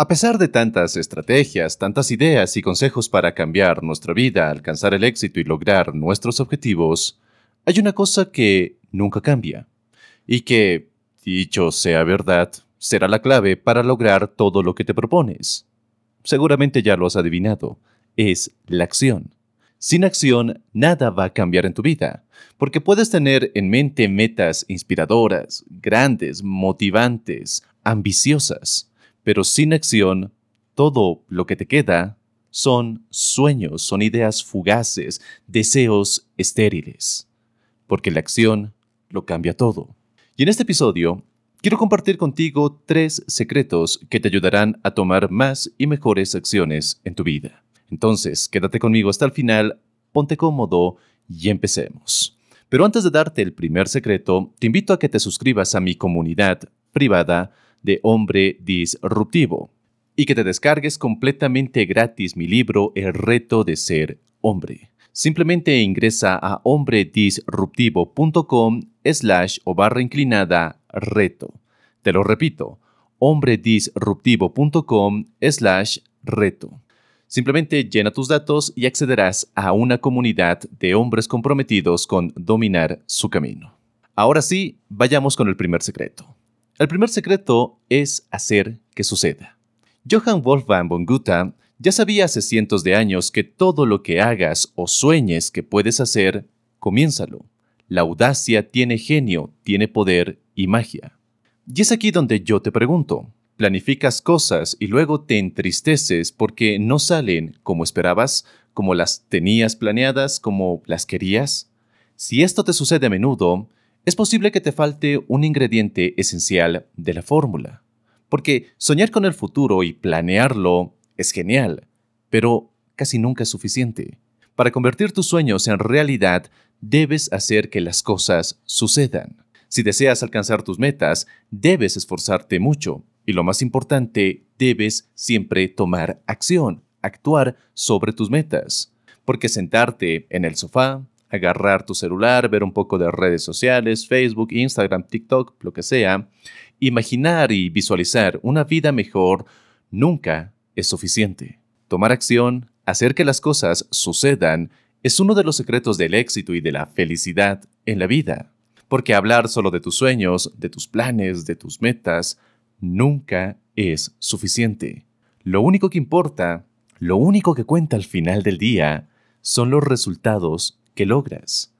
A pesar de tantas estrategias, tantas ideas y consejos para cambiar nuestra vida, alcanzar el éxito y lograr nuestros objetivos, hay una cosa que nunca cambia y que, dicho sea verdad, será la clave para lograr todo lo que te propones. Seguramente ya lo has adivinado, es la acción. Sin acción, nada va a cambiar en tu vida, porque puedes tener en mente metas inspiradoras, grandes, motivantes, ambiciosas pero sin acción, todo lo que te queda son sueños, son ideas fugaces, deseos estériles. Porque la acción lo cambia todo. Y en este episodio, quiero compartir contigo tres secretos que te ayudarán a tomar más y mejores acciones en tu vida. Entonces, quédate conmigo hasta el final, ponte cómodo y empecemos. Pero antes de darte el primer secreto, te invito a que te suscribas a mi comunidad privada de Hombre Disruptivo y que te descargues completamente gratis mi libro El reto de ser hombre. Simplemente ingresa a hombredisruptivo.com slash o barra inclinada reto. Te lo repito, hombredisruptivo.com slash reto. Simplemente llena tus datos y accederás a una comunidad de hombres comprometidos con dominar su camino. Ahora sí, vayamos con el primer secreto. El primer secreto es hacer que suceda. Johann Wolfgang von Goethe ya sabía hace cientos de años que todo lo que hagas o sueñes que puedes hacer, comiénzalo. La audacia tiene genio, tiene poder y magia. Y es aquí donde yo te pregunto, planificas cosas y luego te entristeces porque no salen como esperabas, como las tenías planeadas, como las querías? Si esto te sucede a menudo, es posible que te falte un ingrediente esencial de la fórmula. Porque soñar con el futuro y planearlo es genial, pero casi nunca es suficiente. Para convertir tus sueños en realidad, debes hacer que las cosas sucedan. Si deseas alcanzar tus metas, debes esforzarte mucho y lo más importante, debes siempre tomar acción, actuar sobre tus metas. Porque sentarte en el sofá, agarrar tu celular, ver un poco de redes sociales, Facebook, Instagram, TikTok, lo que sea, imaginar y visualizar una vida mejor nunca es suficiente. Tomar acción, hacer que las cosas sucedan, es uno de los secretos del éxito y de la felicidad en la vida. Porque hablar solo de tus sueños, de tus planes, de tus metas, nunca es suficiente. Lo único que importa, lo único que cuenta al final del día, son los resultados que logras.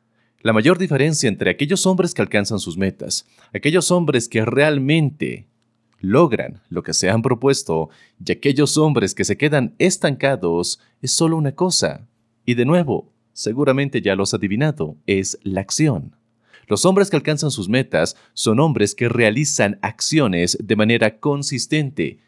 La mayor diferencia entre aquellos hombres que alcanzan sus metas, aquellos hombres que realmente logran lo que se han propuesto y aquellos hombres que se quedan estancados es solo una cosa. Y de nuevo, seguramente ya lo has adivinado, es la acción. Los hombres que alcanzan sus metas son hombres que realizan acciones de manera consistente.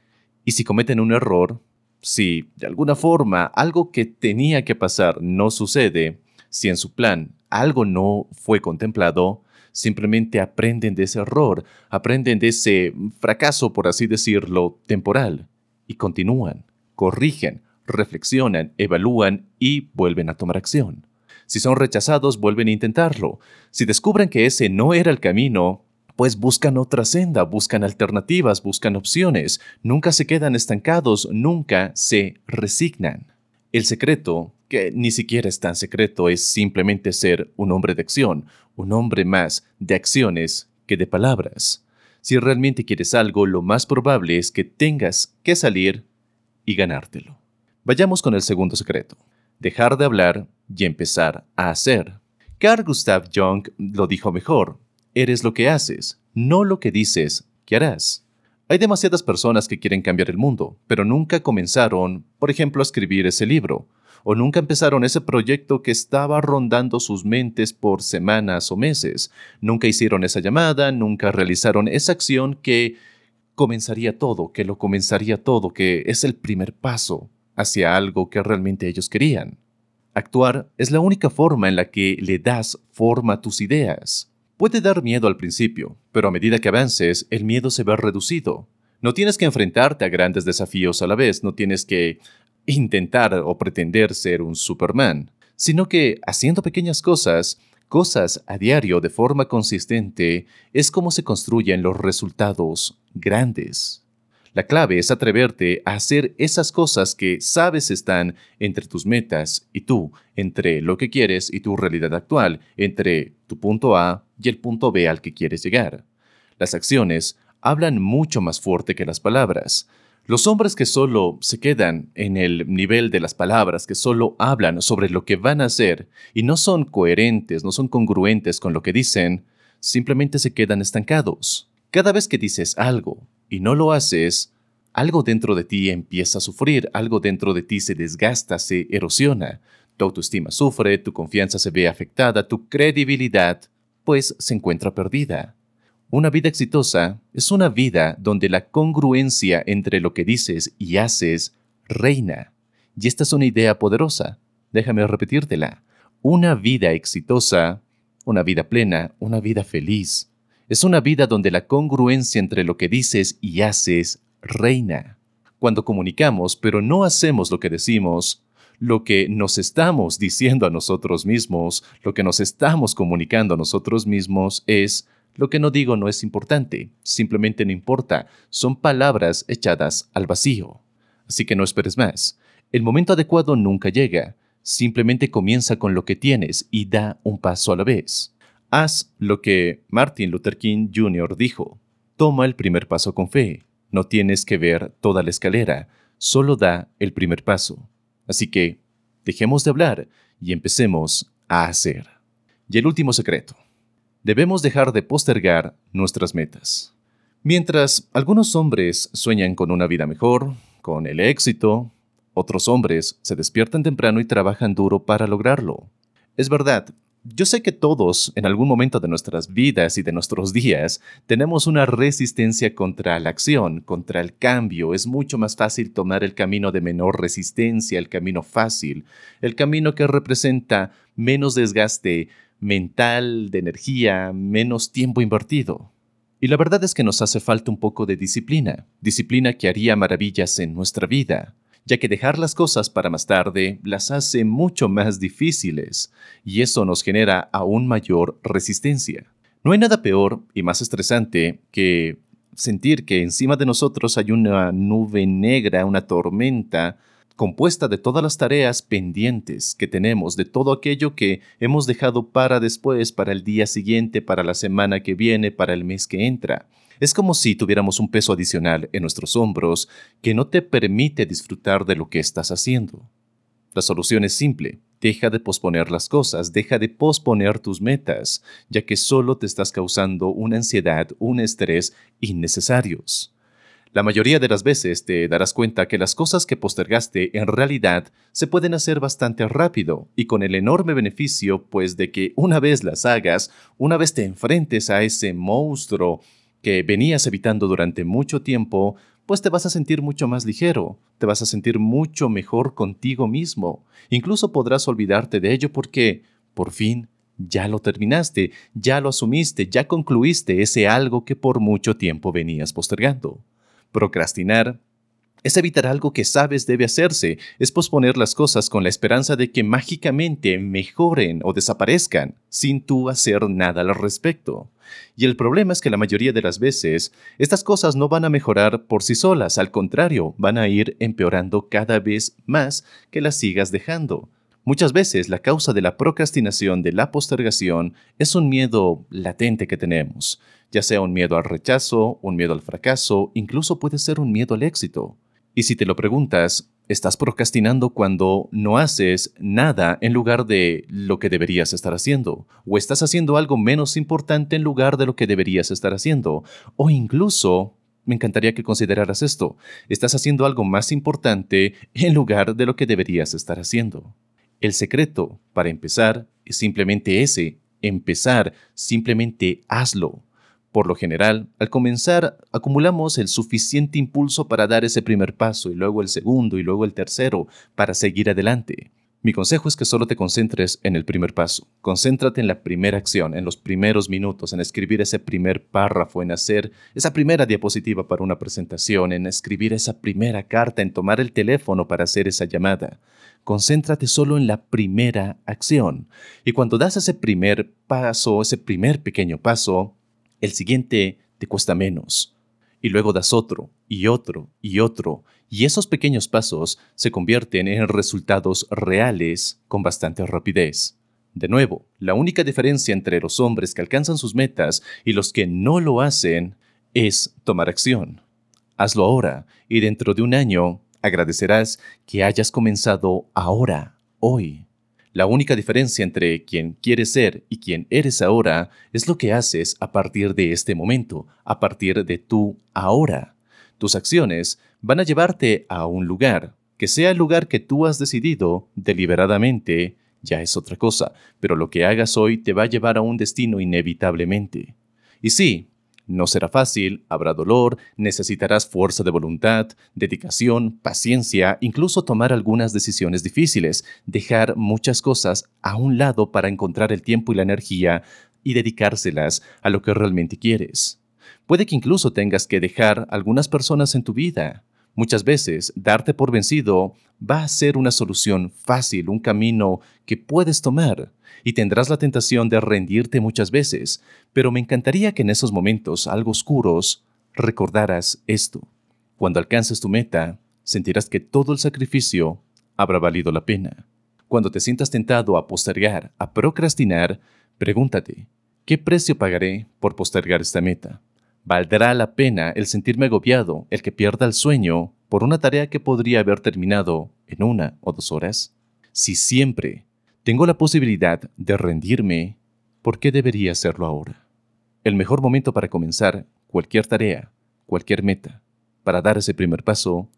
Y si cometen un error, si de alguna forma algo que tenía que pasar no sucede, si en su plan algo no fue contemplado, simplemente aprenden de ese error, aprenden de ese fracaso, por así decirlo, temporal, y continúan, corrigen, reflexionan, evalúan y vuelven a tomar acción. Si son rechazados, vuelven a intentarlo. Si descubren que ese no era el camino, pues buscan otra senda, buscan alternativas, buscan opciones, nunca se quedan estancados, nunca se resignan. El secreto que ni siquiera es tan secreto, es simplemente ser un hombre de acción, un hombre más de acciones que de palabras. Si realmente quieres algo, lo más probable es que tengas que salir y ganártelo. Vayamos con el segundo secreto. Dejar de hablar y empezar a hacer. Carl Gustav Jung lo dijo mejor. Eres lo que haces, no lo que dices que harás. Hay demasiadas personas que quieren cambiar el mundo, pero nunca comenzaron, por ejemplo, a escribir ese libro, o nunca empezaron ese proyecto que estaba rondando sus mentes por semanas o meses. Nunca hicieron esa llamada, nunca realizaron esa acción que comenzaría todo, que lo comenzaría todo, que es el primer paso hacia algo que realmente ellos querían. Actuar es la única forma en la que le das forma a tus ideas. Puede dar miedo al principio, pero a medida que avances, el miedo se ve reducido. No tienes que enfrentarte a grandes desafíos a la vez, no tienes que intentar o pretender ser un Superman, sino que haciendo pequeñas cosas, cosas a diario de forma consistente, es como se construyen los resultados grandes. La clave es atreverte a hacer esas cosas que sabes están entre tus metas y tú, entre lo que quieres y tu realidad actual, entre tu punto A y el punto B al que quieres llegar. Las acciones hablan mucho más fuerte que las palabras. Los hombres que solo se quedan en el nivel de las palabras, que solo hablan sobre lo que van a hacer y no son coherentes, no son congruentes con lo que dicen, simplemente se quedan estancados. Cada vez que dices algo, y no lo haces, algo dentro de ti empieza a sufrir, algo dentro de ti se desgasta, se erosiona. Tu autoestima sufre, tu confianza se ve afectada, tu credibilidad, pues se encuentra perdida. Una vida exitosa es una vida donde la congruencia entre lo que dices y haces reina. Y esta es una idea poderosa. Déjame repetírtela. Una vida exitosa, una vida plena, una vida feliz, es una vida donde la congruencia entre lo que dices y haces reina. Cuando comunicamos pero no hacemos lo que decimos, lo que nos estamos diciendo a nosotros mismos, lo que nos estamos comunicando a nosotros mismos es, lo que no digo no es importante, simplemente no importa, son palabras echadas al vacío. Así que no esperes más. El momento adecuado nunca llega, simplemente comienza con lo que tienes y da un paso a la vez. Haz lo que Martin Luther King Jr. dijo. Toma el primer paso con fe. No tienes que ver toda la escalera, solo da el primer paso. Así que, dejemos de hablar y empecemos a hacer. Y el último secreto. Debemos dejar de postergar nuestras metas. Mientras algunos hombres sueñan con una vida mejor, con el éxito, otros hombres se despiertan temprano y trabajan duro para lograrlo. Es verdad, yo sé que todos, en algún momento de nuestras vidas y de nuestros días, tenemos una resistencia contra la acción, contra el cambio. Es mucho más fácil tomar el camino de menor resistencia, el camino fácil, el camino que representa menos desgaste mental, de energía, menos tiempo invertido. Y la verdad es que nos hace falta un poco de disciplina, disciplina que haría maravillas en nuestra vida ya que dejar las cosas para más tarde las hace mucho más difíciles, y eso nos genera aún mayor resistencia. No hay nada peor y más estresante que sentir que encima de nosotros hay una nube negra, una tormenta, compuesta de todas las tareas pendientes que tenemos, de todo aquello que hemos dejado para después, para el día siguiente, para la semana que viene, para el mes que entra. Es como si tuviéramos un peso adicional en nuestros hombros que no te permite disfrutar de lo que estás haciendo. La solución es simple. Deja de posponer las cosas, deja de posponer tus metas, ya que solo te estás causando una ansiedad, un estrés innecesarios. La mayoría de las veces te darás cuenta que las cosas que postergaste en realidad se pueden hacer bastante rápido y con el enorme beneficio pues de que una vez las hagas, una vez te enfrentes a ese monstruo que venías evitando durante mucho tiempo, pues te vas a sentir mucho más ligero, te vas a sentir mucho mejor contigo mismo. Incluso podrás olvidarte de ello porque, por fin, ya lo terminaste, ya lo asumiste, ya concluiste ese algo que por mucho tiempo venías postergando. Procrastinar es evitar algo que sabes debe hacerse, es posponer las cosas con la esperanza de que mágicamente mejoren o desaparezcan sin tú hacer nada al respecto. Y el problema es que la mayoría de las veces estas cosas no van a mejorar por sí solas, al contrario, van a ir empeorando cada vez más que las sigas dejando. Muchas veces la causa de la procrastinación, de la postergación, es un miedo latente que tenemos, ya sea un miedo al rechazo, un miedo al fracaso, incluso puede ser un miedo al éxito. Y si te lo preguntas, estás procrastinando cuando no haces nada en lugar de lo que deberías estar haciendo, o estás haciendo algo menos importante en lugar de lo que deberías estar haciendo, o incluso me encantaría que consideraras esto. Estás haciendo algo más importante en lugar de lo que deberías estar haciendo. El secreto, para empezar, es simplemente ese, empezar, simplemente hazlo. Por lo general, al comenzar, acumulamos el suficiente impulso para dar ese primer paso y luego el segundo y luego el tercero para seguir adelante. Mi consejo es que solo te concentres en el primer paso. Concéntrate en la primera acción, en los primeros minutos, en escribir ese primer párrafo, en hacer esa primera diapositiva para una presentación, en escribir esa primera carta, en tomar el teléfono para hacer esa llamada. Concéntrate solo en la primera acción. Y cuando das ese primer paso, ese primer pequeño paso, el siguiente te cuesta menos y luego das otro, y otro, y otro, y esos pequeños pasos se convierten en resultados reales con bastante rapidez. De nuevo, la única diferencia entre los hombres que alcanzan sus metas y los que no lo hacen es tomar acción. Hazlo ahora y dentro de un año agradecerás que hayas comenzado ahora, hoy. La única diferencia entre quien quieres ser y quien eres ahora es lo que haces a partir de este momento, a partir de tu ahora. Tus acciones van a llevarte a un lugar, que sea el lugar que tú has decidido deliberadamente, ya es otra cosa, pero lo que hagas hoy te va a llevar a un destino inevitablemente. Y sí, no será fácil, habrá dolor, necesitarás fuerza de voluntad, dedicación, paciencia, incluso tomar algunas decisiones difíciles, dejar muchas cosas a un lado para encontrar el tiempo y la energía y dedicárselas a lo que realmente quieres. Puede que incluso tengas que dejar algunas personas en tu vida. Muchas veces, darte por vencido va a ser una solución fácil, un camino que puedes tomar y tendrás la tentación de rendirte muchas veces, pero me encantaría que en esos momentos algo oscuros recordaras esto. Cuando alcances tu meta, sentirás que todo el sacrificio habrá valido la pena. Cuando te sientas tentado a postergar, a procrastinar, pregúntate, ¿qué precio pagaré por postergar esta meta? ¿Valdrá la pena el sentirme agobiado, el que pierda el sueño por una tarea que podría haber terminado en una o dos horas? Si siempre tengo la posibilidad de rendirme, ¿por qué debería hacerlo ahora? El mejor momento para comenzar cualquier tarea, cualquier meta, para dar ese primer paso,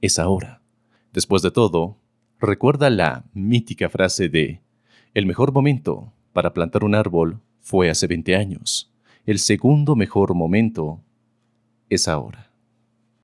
es ahora. Después de todo, recuerda la mítica frase de, el mejor momento para plantar un árbol fue hace 20 años. El segundo mejor momento es ahora.